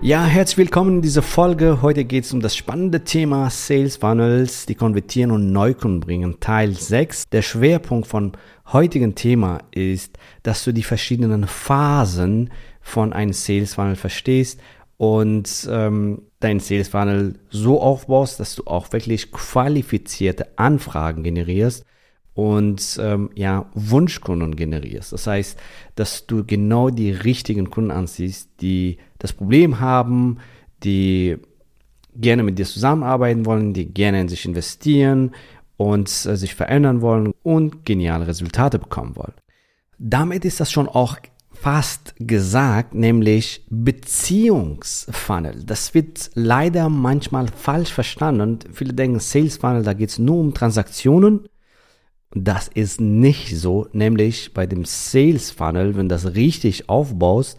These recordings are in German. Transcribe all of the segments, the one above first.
Ja, herzlich willkommen in dieser Folge. Heute geht es um das spannende Thema Sales Funnels, die konvertieren und Neukunden bringen, Teil 6. Der Schwerpunkt von heutigen Thema ist, dass du die verschiedenen Phasen von einem Sales Funnel verstehst und ähm, deinen Sales Funnel so aufbaust, dass du auch wirklich qualifizierte Anfragen generierst und ähm, ja, Wunschkunden generierst. Das heißt, dass du genau die richtigen Kunden anziehst, die das Problem haben, die gerne mit dir zusammenarbeiten wollen, die gerne in sich investieren und äh, sich verändern wollen und geniale Resultate bekommen wollen. Damit ist das schon auch fast gesagt, nämlich Beziehungsfunnel. Das wird leider manchmal falsch verstanden. Viele denken, Sales Funnel, da geht es nur um Transaktionen das ist nicht so, nämlich bei dem Sales Funnel, wenn du das richtig aufbaust,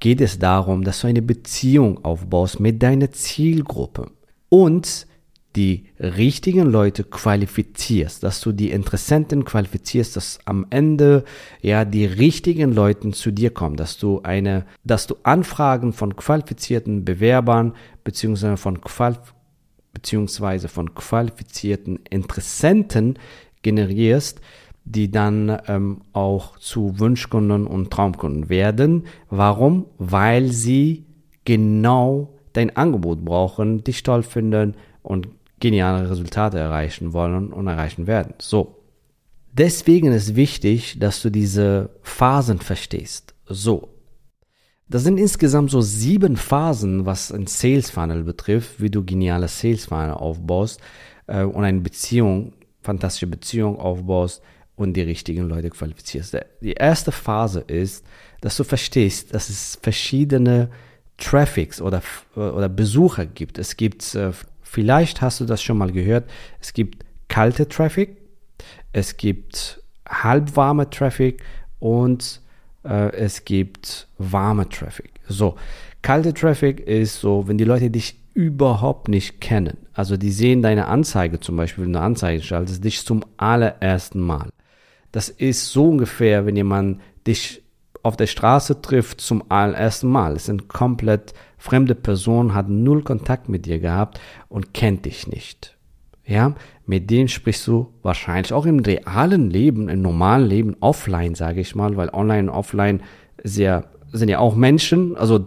geht es darum, dass du eine Beziehung aufbaust mit deiner Zielgruppe und die richtigen Leute qualifizierst, dass du die Interessenten qualifizierst, dass am Ende ja die richtigen Leute zu dir kommen, dass du eine, dass du Anfragen von qualifizierten Bewerbern beziehungsweise von qual beziehungsweise von qualifizierten Interessenten generierst, die dann ähm, auch zu Wunschkunden und Traumkunden werden. Warum? Weil sie genau dein Angebot brauchen, dich toll finden und geniale Resultate erreichen wollen und erreichen werden. So. Deswegen ist wichtig, dass du diese Phasen verstehst. So. Das sind insgesamt so sieben Phasen, was ein Sales Funnel betrifft, wie du geniale Sales Funnel aufbaust äh, und eine Beziehung fantastische Beziehung aufbaust und die richtigen Leute qualifizierst. Die erste Phase ist, dass du verstehst, dass es verschiedene Traffics oder, oder Besucher gibt. Es gibt, äh, vielleicht hast du das schon mal gehört, es gibt kalte Traffic, es gibt halbwarme Traffic und äh, es gibt warme Traffic. So, kalte Traffic ist so, wenn die Leute dich überhaupt nicht kennen. Also die sehen deine Anzeige zum Beispiel, wenn du Anzeige schaltest, dich zum allerersten Mal. Das ist so ungefähr, wenn jemand dich auf der Straße trifft zum allerersten Mal. Es sind komplett fremde Personen, hat null Kontakt mit dir gehabt und kennt dich nicht. Ja, mit denen sprichst du wahrscheinlich auch im realen Leben, im normalen Leben, offline, sage ich mal, weil online und offline sehr, sind ja auch Menschen, also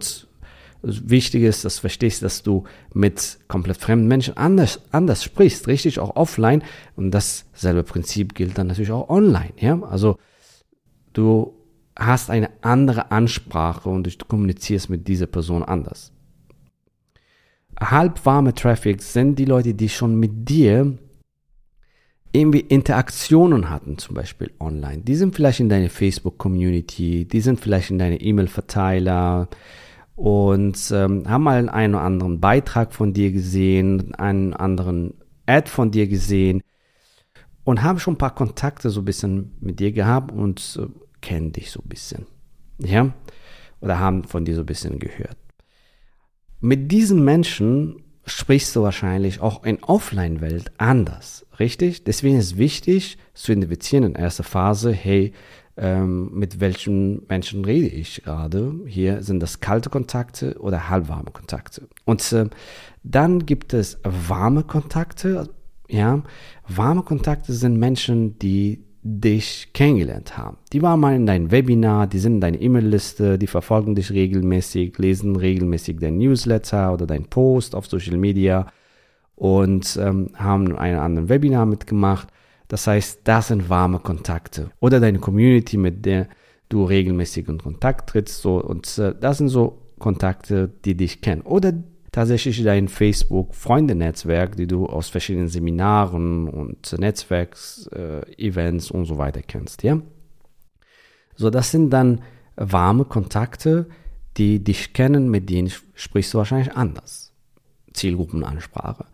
wichtig ist, dass du verstehst, dass du mit komplett fremden Menschen anders, anders sprichst, richtig, auch offline. Und dasselbe Prinzip gilt dann natürlich auch online, ja. Also, du hast eine andere Ansprache und du kommunizierst mit dieser Person anders. Halbwarme Traffic sind die Leute, die schon mit dir irgendwie Interaktionen hatten, zum Beispiel online. Die sind vielleicht in deiner Facebook-Community, die sind vielleicht in deine E-Mail-Verteiler, und ähm, haben mal einen oder anderen Beitrag von dir gesehen, einen anderen Ad von dir gesehen und haben schon ein paar Kontakte so ein bisschen mit dir gehabt und äh, kennen dich so ein bisschen. Ja? Oder haben von dir so ein bisschen gehört. Mit diesen Menschen sprichst du wahrscheinlich auch in Offline-Welt anders, richtig? Deswegen ist es wichtig zu identifizieren in erster Phase, hey, ähm, mit welchen Menschen rede ich gerade. Hier sind das kalte Kontakte oder halbwarme Kontakte. Und äh, dann gibt es warme Kontakte. Ja, warme Kontakte sind Menschen, die dich kennengelernt haben. Die waren mal in deinem Webinar, die sind in deiner E-Mail-Liste, die verfolgen dich regelmäßig, lesen regelmäßig dein Newsletter oder dein Post auf Social Media und ähm, haben einen anderen Webinar mitgemacht. Das heißt, das sind warme Kontakte. Oder deine Community, mit der du regelmäßig in Kontakt trittst. So, und äh, das sind so Kontakte, die dich kennen. Oder tatsächlich dein Facebook-Freunde-Netzwerk, die du aus verschiedenen Seminaren und Netzwerks-Events äh, und so weiter kennst. Ja? So, das sind dann warme Kontakte, die dich kennen, mit denen sprichst du wahrscheinlich anders. Zielgruppenansprache.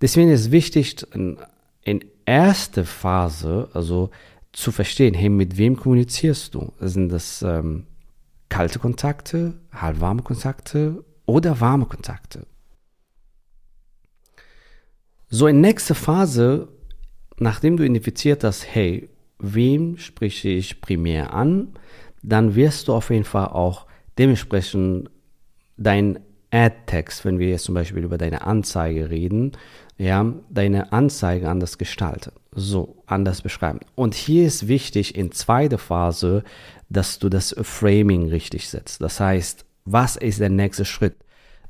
Deswegen ist wichtig, in, in erster Phase, also zu verstehen, hey, mit wem kommunizierst du? Sind das ähm, kalte Kontakte, halbwarme Kontakte oder warme Kontakte? So in nächster Phase, nachdem du identifiziert hast, hey, wem spreche ich primär an, dann wirst du auf jeden Fall auch dementsprechend dein Ad-Text, wenn wir jetzt zum Beispiel über deine Anzeige reden, ja, deine Anzeige anders gestalten, so anders beschreiben. Und hier ist wichtig in zweiter Phase, dass du das Framing richtig setzt. Das heißt, was ist der nächste Schritt?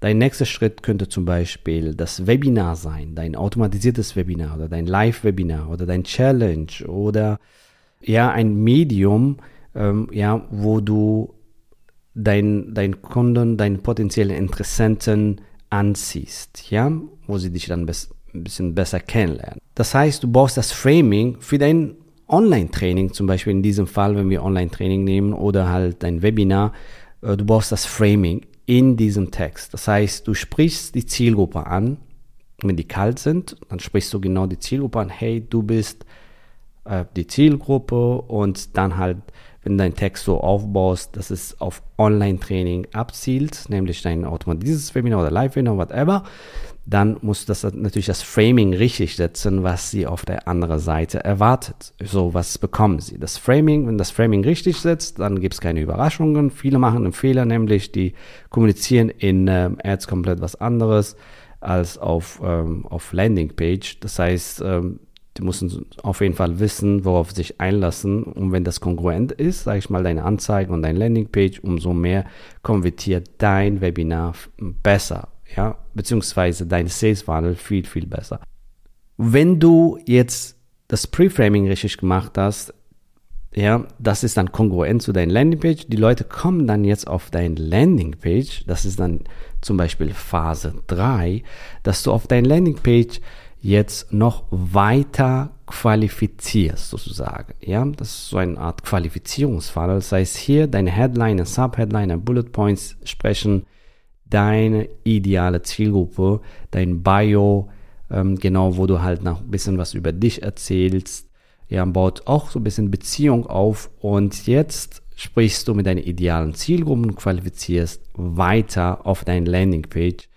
Dein nächster Schritt könnte zum Beispiel das Webinar sein, dein automatisiertes Webinar oder dein Live-Webinar oder dein Challenge oder ja ein Medium, ähm, ja, wo du dein, dein Kunden, deinen potenziellen Interessenten anziehst, ja, wo sie dich dann ein bisschen besser kennenlernen. Das heißt, du baust das Framing für dein Online-Training, zum Beispiel in diesem Fall, wenn wir Online-Training nehmen oder halt dein Webinar, äh, du baust das Framing in diesem Text. Das heißt, du sprichst die Zielgruppe an, wenn die kalt sind, dann sprichst du genau die Zielgruppe an, hey, du bist äh, die Zielgruppe und dann halt wenn dein Text so aufbaust, dass es auf Online-Training abzielt, nämlich dein automatisches Webinar oder Live-Webinar, whatever, dann musst du das natürlich das Framing richtig setzen, was sie auf der anderen Seite erwartet. So, was bekommen sie? Das Framing, wenn das Framing richtig setzt, dann gibt es keine Überraschungen. Viele machen einen Fehler, nämlich die kommunizieren in ähm, Ads komplett was anderes als auf, ähm, auf Landingpage. Das heißt, ähm, die müssen auf jeden Fall wissen, worauf sich einlassen. Und wenn das kongruent ist, sage ich mal, deine Anzeige und deine Landingpage, umso mehr konvertiert dein Webinar besser, ja, beziehungsweise dein Sales Funnel viel, viel besser. Wenn du jetzt das Preframing richtig gemacht hast, ja, das ist dann kongruent zu deiner Landingpage. Die Leute kommen dann jetzt auf deine Landingpage. Das ist dann zum Beispiel Phase 3, dass du auf deine Landingpage jetzt noch weiter qualifizierst, sozusagen. Ja, das ist so eine Art Qualifizierungsfall. Das heißt, hier deine Headline, Subheadline, Bullet Points sprechen deine ideale Zielgruppe, dein Bio, ähm, genau, wo du halt noch ein bisschen was über dich erzählst. Ja, baut auch so ein bisschen Beziehung auf und jetzt sprichst du mit deinen idealen Zielgruppen qualifizierst weiter auf deine Landingpage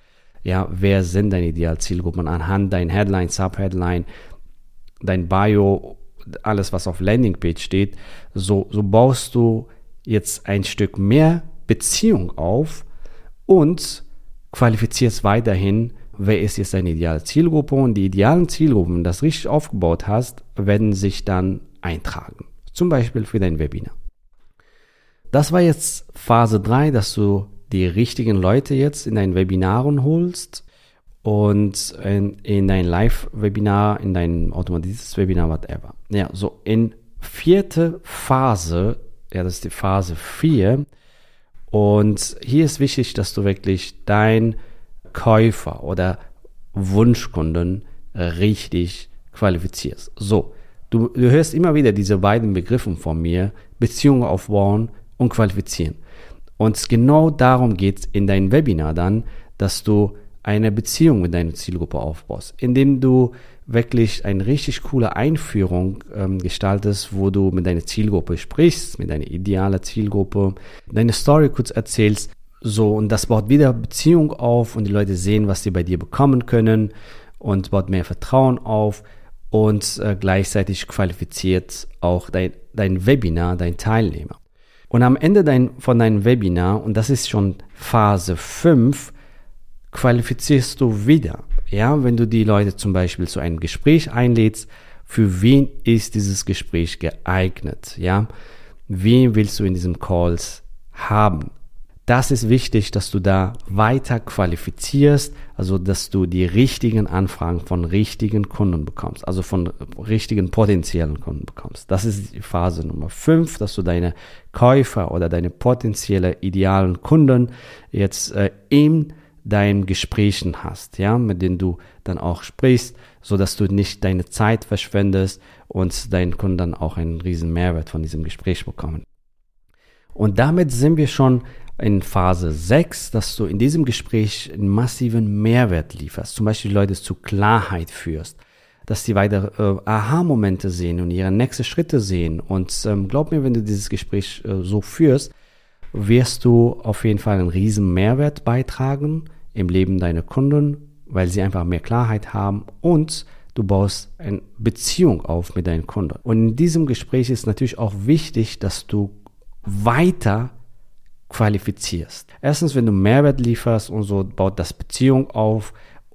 ja, wer sind deine Idealzielgruppen anhand dein Headline, Subheadline, dein Bio, alles was auf Landingpage steht, so, so baust du jetzt ein Stück mehr Beziehung auf und qualifizierst weiterhin, wer ist jetzt deine ideale Zielgruppe und die idealen Zielgruppen, wenn du das richtig aufgebaut hast, werden sich dann eintragen. Zum Beispiel für dein Webinar. Das war jetzt Phase 3, dass du die richtigen Leute jetzt in deinen Webinaren holst und in, in dein Live-Webinar, in dein automatisches Webinar, whatever. Ja, so in vierte Phase, ja, das ist die Phase 4. Und hier ist wichtig, dass du wirklich dein Käufer oder Wunschkunden richtig qualifizierst. So, du, du hörst immer wieder diese beiden Begriffe von mir, Beziehungen aufbauen und qualifizieren. Und genau darum geht es in deinem Webinar dann, dass du eine Beziehung mit deiner Zielgruppe aufbaust, indem du wirklich eine richtig coole Einführung ähm, gestaltest, wo du mit deiner Zielgruppe sprichst, mit deiner idealen Zielgruppe, deine Story kurz erzählst, so und das baut wieder Beziehung auf und die Leute sehen, was sie bei dir bekommen können und baut mehr Vertrauen auf und äh, gleichzeitig qualifiziert auch dein, dein Webinar, dein Teilnehmer. Und am Ende dein, von deinem Webinar, und das ist schon Phase 5, qualifizierst du wieder. Ja, wenn du die Leute zum Beispiel zu einem Gespräch einlädst, für wen ist dieses Gespräch geeignet? Ja, wen willst du in diesem Calls haben? Das ist wichtig, dass du da weiter qualifizierst, also dass du die richtigen Anfragen von richtigen Kunden bekommst, also von richtigen potenziellen Kunden bekommst. Das ist die Phase Nummer fünf, dass du deine Käufer oder deine potenzielle idealen Kunden jetzt äh, in deinen Gesprächen hast, ja, mit denen du dann auch sprichst, so dass du nicht deine Zeit verschwendest und deinen Kunden dann auch einen riesen Mehrwert von diesem Gespräch bekommen. Und damit sind wir schon in Phase 6, dass du in diesem Gespräch einen massiven Mehrwert lieferst, zum Beispiel Leute zu Klarheit führst, dass sie weiter äh, Aha-Momente sehen und ihre nächsten Schritte sehen. Und ähm, glaub mir, wenn du dieses Gespräch äh, so führst, wirst du auf jeden Fall einen riesen Mehrwert beitragen im Leben deiner Kunden, weil sie einfach mehr Klarheit haben und du baust eine Beziehung auf mit deinen Kunden. Und in diesem Gespräch ist natürlich auch wichtig, dass du weiter qualifizierst. Erstens, wenn du Mehrwert lieferst und so baut das Beziehung auf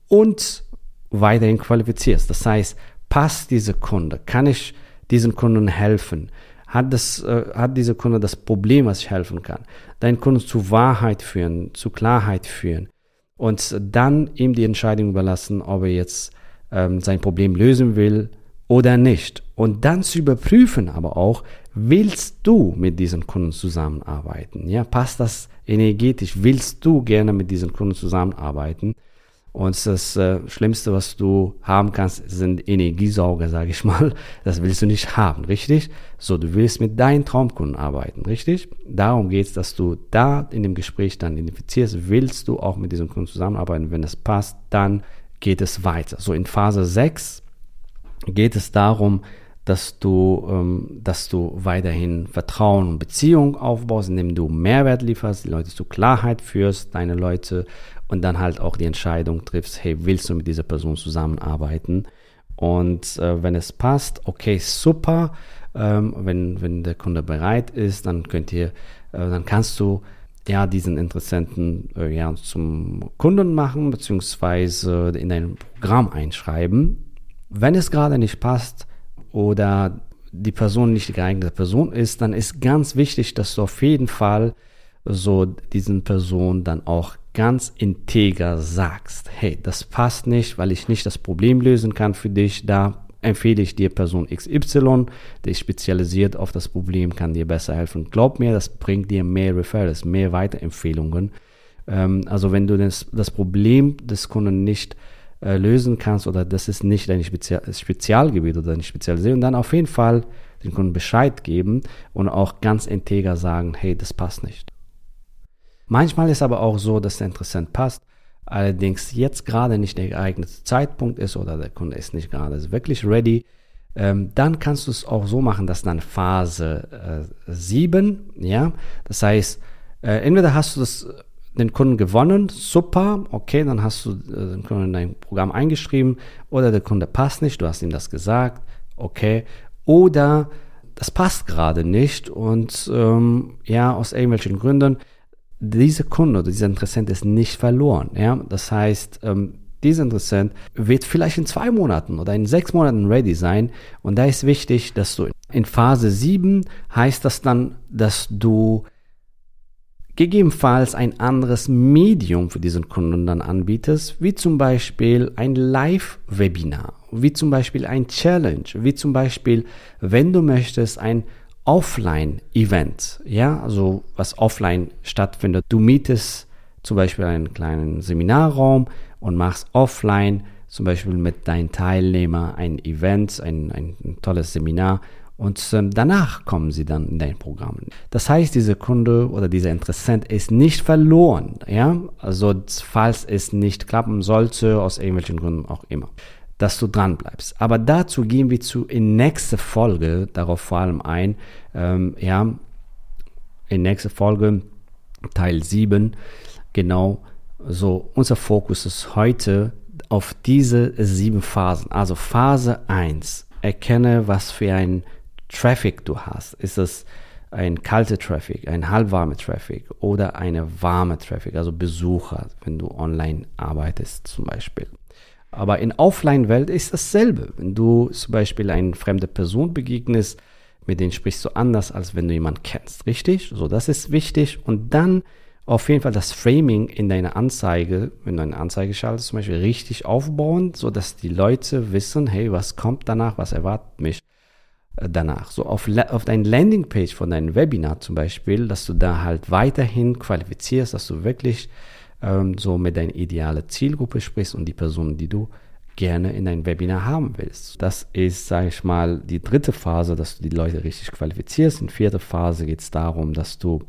und weiterhin qualifizierst. Das heißt, passt diese Kunde? Kann ich diesen Kunden helfen? Hat, das, äh, hat dieser Kunde das Problem, was ich helfen kann? Deinen Kunden zu Wahrheit führen, zu Klarheit führen und dann ihm die Entscheidung überlassen, ob er jetzt ähm, sein Problem lösen will oder nicht. Und dann zu überprüfen aber auch, willst du mit diesen Kunden zusammenarbeiten? Ja, passt das energetisch? Willst du gerne mit diesen Kunden zusammenarbeiten? Und das äh, Schlimmste, was du haben kannst, sind Energiesauger, sage ich mal. Das willst du nicht haben, richtig? So, du willst mit deinen Traumkunden arbeiten, richtig? Darum geht es, dass du da in dem Gespräch dann identifizierst, willst du auch mit diesem Kunden zusammenarbeiten? Wenn es passt, dann geht es weiter. So in Phase 6 geht es darum, dass du, ähm, dass du weiterhin Vertrauen und Beziehung aufbaust, indem du Mehrwert lieferst, die Leute zu Klarheit führst, deine Leute und dann halt auch die Entscheidung triffst, hey, willst du mit dieser Person zusammenarbeiten? Und äh, wenn es passt, okay, super. Ähm, wenn, wenn der Kunde bereit ist, dann könnt ihr, äh, dann kannst du ja diesen Interessenten äh, ja zum Kunden machen, beziehungsweise in dein Programm einschreiben wenn es gerade nicht passt oder die Person nicht die geeignete Person ist, dann ist ganz wichtig, dass du auf jeden Fall so diesen Person dann auch ganz integer sagst, hey, das passt nicht, weil ich nicht das Problem lösen kann für dich, da empfehle ich dir Person XY, der spezialisiert auf das Problem, kann dir besser helfen. Glaub mir, das bringt dir mehr Referrals, mehr Weiterempfehlungen. Ähm, also wenn du das, das Problem des Kunden nicht äh, lösen kannst oder das ist nicht dein Spezial Spezialgebiet oder deine Spezialisierung, dann auf jeden Fall den Kunden Bescheid geben und auch ganz integer sagen, hey, das passt nicht. Manchmal ist aber auch so, dass der Interessent passt, allerdings jetzt gerade nicht der geeignete Zeitpunkt ist oder der Kunde ist nicht gerade wirklich ready, ähm, dann kannst du es auch so machen, dass dann Phase äh, 7, ja, das heißt, äh, entweder hast du das den Kunden gewonnen, super, okay, dann hast du äh, den Kunden in dein Programm eingeschrieben oder der Kunde passt nicht, du hast ihm das gesagt, okay, oder das passt gerade nicht und ähm, ja, aus irgendwelchen Gründen, dieser Kunde oder dieser Interessent ist nicht verloren, ja, das heißt, ähm, dieser Interessent wird vielleicht in zwei Monaten oder in sechs Monaten ready sein und da ist wichtig, dass du in Phase 7 heißt das dann, dass du gegebenenfalls ein anderes Medium für diesen Kunden dann anbietest, wie zum Beispiel ein Live-Webinar, wie zum Beispiel ein Challenge, wie zum Beispiel, wenn du möchtest, ein Offline-Event, ja, also was offline stattfindet. Du mietest zum Beispiel einen kleinen Seminarraum und machst offline zum Beispiel mit deinen Teilnehmern ein Event, ein, ein tolles Seminar und ähm, danach kommen sie dann in dein Programm. Das heißt, dieser Kunde oder dieser Interessent ist nicht verloren, ja, also falls es nicht klappen sollte, aus irgendwelchen Gründen auch immer, dass du dran bleibst. Aber dazu gehen wir zu in nächste Folge darauf vor allem ein, ähm, ja, in nächste Folge Teil 7, genau, so unser Fokus ist heute auf diese sieben Phasen. Also Phase 1, erkenne, was für ein Traffic du hast. Ist es ein kalter Traffic, ein halbwarmer Traffic oder eine warme Traffic, also Besucher, wenn du online arbeitest zum Beispiel. Aber in Offline-Welt ist dasselbe. Wenn du zum Beispiel eine fremde Person begegnest, mit denen sprichst du anders, als wenn du jemanden kennst, richtig? So, das ist wichtig. Und dann auf jeden Fall das Framing in deiner Anzeige, wenn du eine Anzeige schaltest, zum Beispiel richtig aufbauen, sodass die Leute wissen, hey, was kommt danach, was erwartet mich danach. So auf, auf dein Landingpage von deinem Webinar zum Beispiel, dass du da halt weiterhin qualifizierst, dass du wirklich ähm, so mit deiner idealen Zielgruppe sprichst und die Personen, die du gerne in dein Webinar haben willst. Das ist, sage ich mal, die dritte Phase, dass du die Leute richtig qualifizierst. In vierter Phase geht es darum, dass du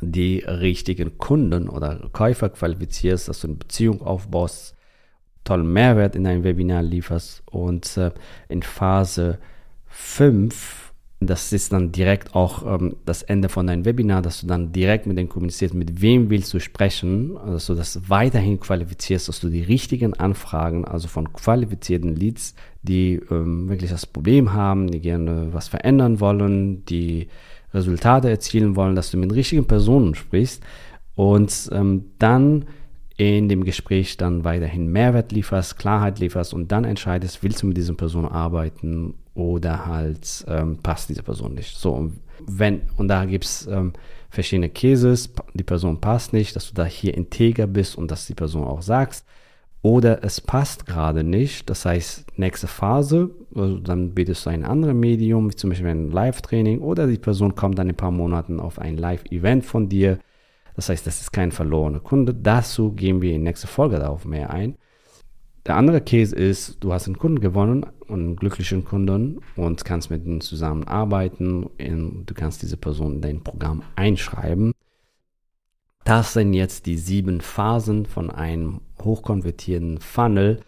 die richtigen Kunden oder Käufer qualifizierst, dass du eine Beziehung aufbaust, tollen Mehrwert in dein Webinar lieferst und äh, in Phase 5 das ist dann direkt auch ähm, das Ende von deinem Webinar, dass du dann direkt mit denen kommunizierst, mit wem willst du sprechen, also dass du das weiterhin qualifizierst, dass du die richtigen Anfragen, also von qualifizierten Leads, die ähm, wirklich das Problem haben, die gerne was verändern wollen, die Resultate erzielen wollen, dass du mit richtigen Personen sprichst und ähm, dann in dem Gespräch dann weiterhin Mehrwert lieferst, Klarheit lieferst und dann entscheidest, willst du mit dieser Person arbeiten oder halt ähm, passt diese Person nicht. So, und wenn, und da gibt es ähm, verschiedene Cases, die Person passt nicht, dass du da hier integer bist und dass die Person auch sagst, oder es passt gerade nicht, das heißt, nächste Phase, also dann bietest du ein anderes Medium, wie zum Beispiel ein Live-Training, oder die Person kommt dann in ein paar Monaten auf ein Live-Event von dir. Das heißt, das ist kein verlorener Kunde. Dazu gehen wir in nächste Folge darauf mehr ein. Der andere Case ist, du hast einen Kunden gewonnen, einen glücklichen Kunden und kannst mit ihm zusammenarbeiten. Du kannst diese Person in dein Programm einschreiben. Das sind jetzt die sieben Phasen von einem hochkonvertierten Funnel.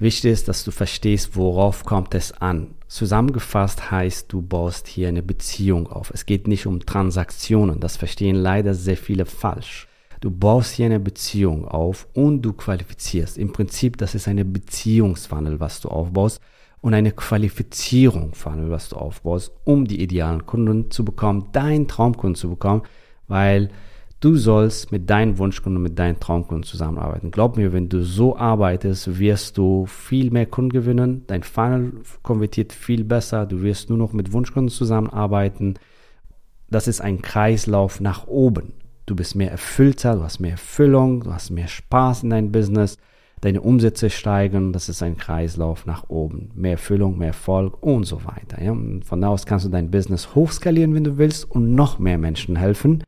Wichtig ist, dass du verstehst, worauf kommt es an. Zusammengefasst heißt, du baust hier eine Beziehung auf. Es geht nicht um Transaktionen. Das verstehen leider sehr viele falsch. Du baust hier eine Beziehung auf und du qualifizierst. Im Prinzip, das ist eine Beziehungsfunnel, was du aufbaust und eine Qualifizierung Funnel, was du aufbaust, um die idealen Kunden zu bekommen, deinen Traumkunden zu bekommen, weil du sollst mit deinen Wunschkunden, mit deinen Traumkunden zusammenarbeiten. Glaub mir, wenn du so arbeitest, wirst du viel mehr Kunden gewinnen, dein Funnel konvertiert viel besser, du wirst nur noch mit Wunschkunden zusammenarbeiten. Das ist ein Kreislauf nach oben. Du bist mehr erfüllter, du hast mehr Erfüllung, du hast mehr Spaß in deinem Business, deine Umsätze steigen, das ist ein Kreislauf nach oben. Mehr Erfüllung, mehr Erfolg und so weiter. Ja? Und von da aus kannst du dein Business hochskalieren, wenn du willst, und noch mehr Menschen helfen.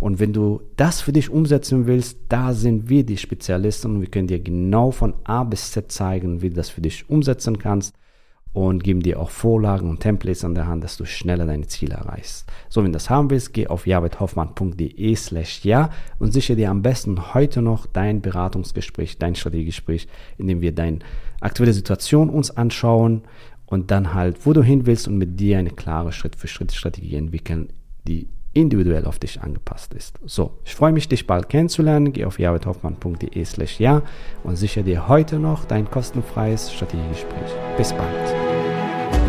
Und wenn du das für dich umsetzen willst, da sind wir die Spezialisten und wir können dir genau von A bis Z zeigen, wie du das für dich umsetzen kannst und geben dir auch Vorlagen und Templates an der Hand, dass du schneller deine Ziele erreichst. So, wenn du das haben willst, geh auf javethoffmann.de slash ja und sichere dir am besten heute noch dein Beratungsgespräch, dein Strategiegespräch, in dem wir deine aktuelle Situation uns anschauen und dann halt, wo du hin willst und mit dir eine klare Schritt-für-Schritt-Strategie entwickeln, die individuell auf dich angepasst ist. So, ich freue mich, dich bald kennenzulernen. Geh auf javethoffmann.de slash ja und sichere dir heute noch dein kostenfreies Strategiegespräch. Bis bald.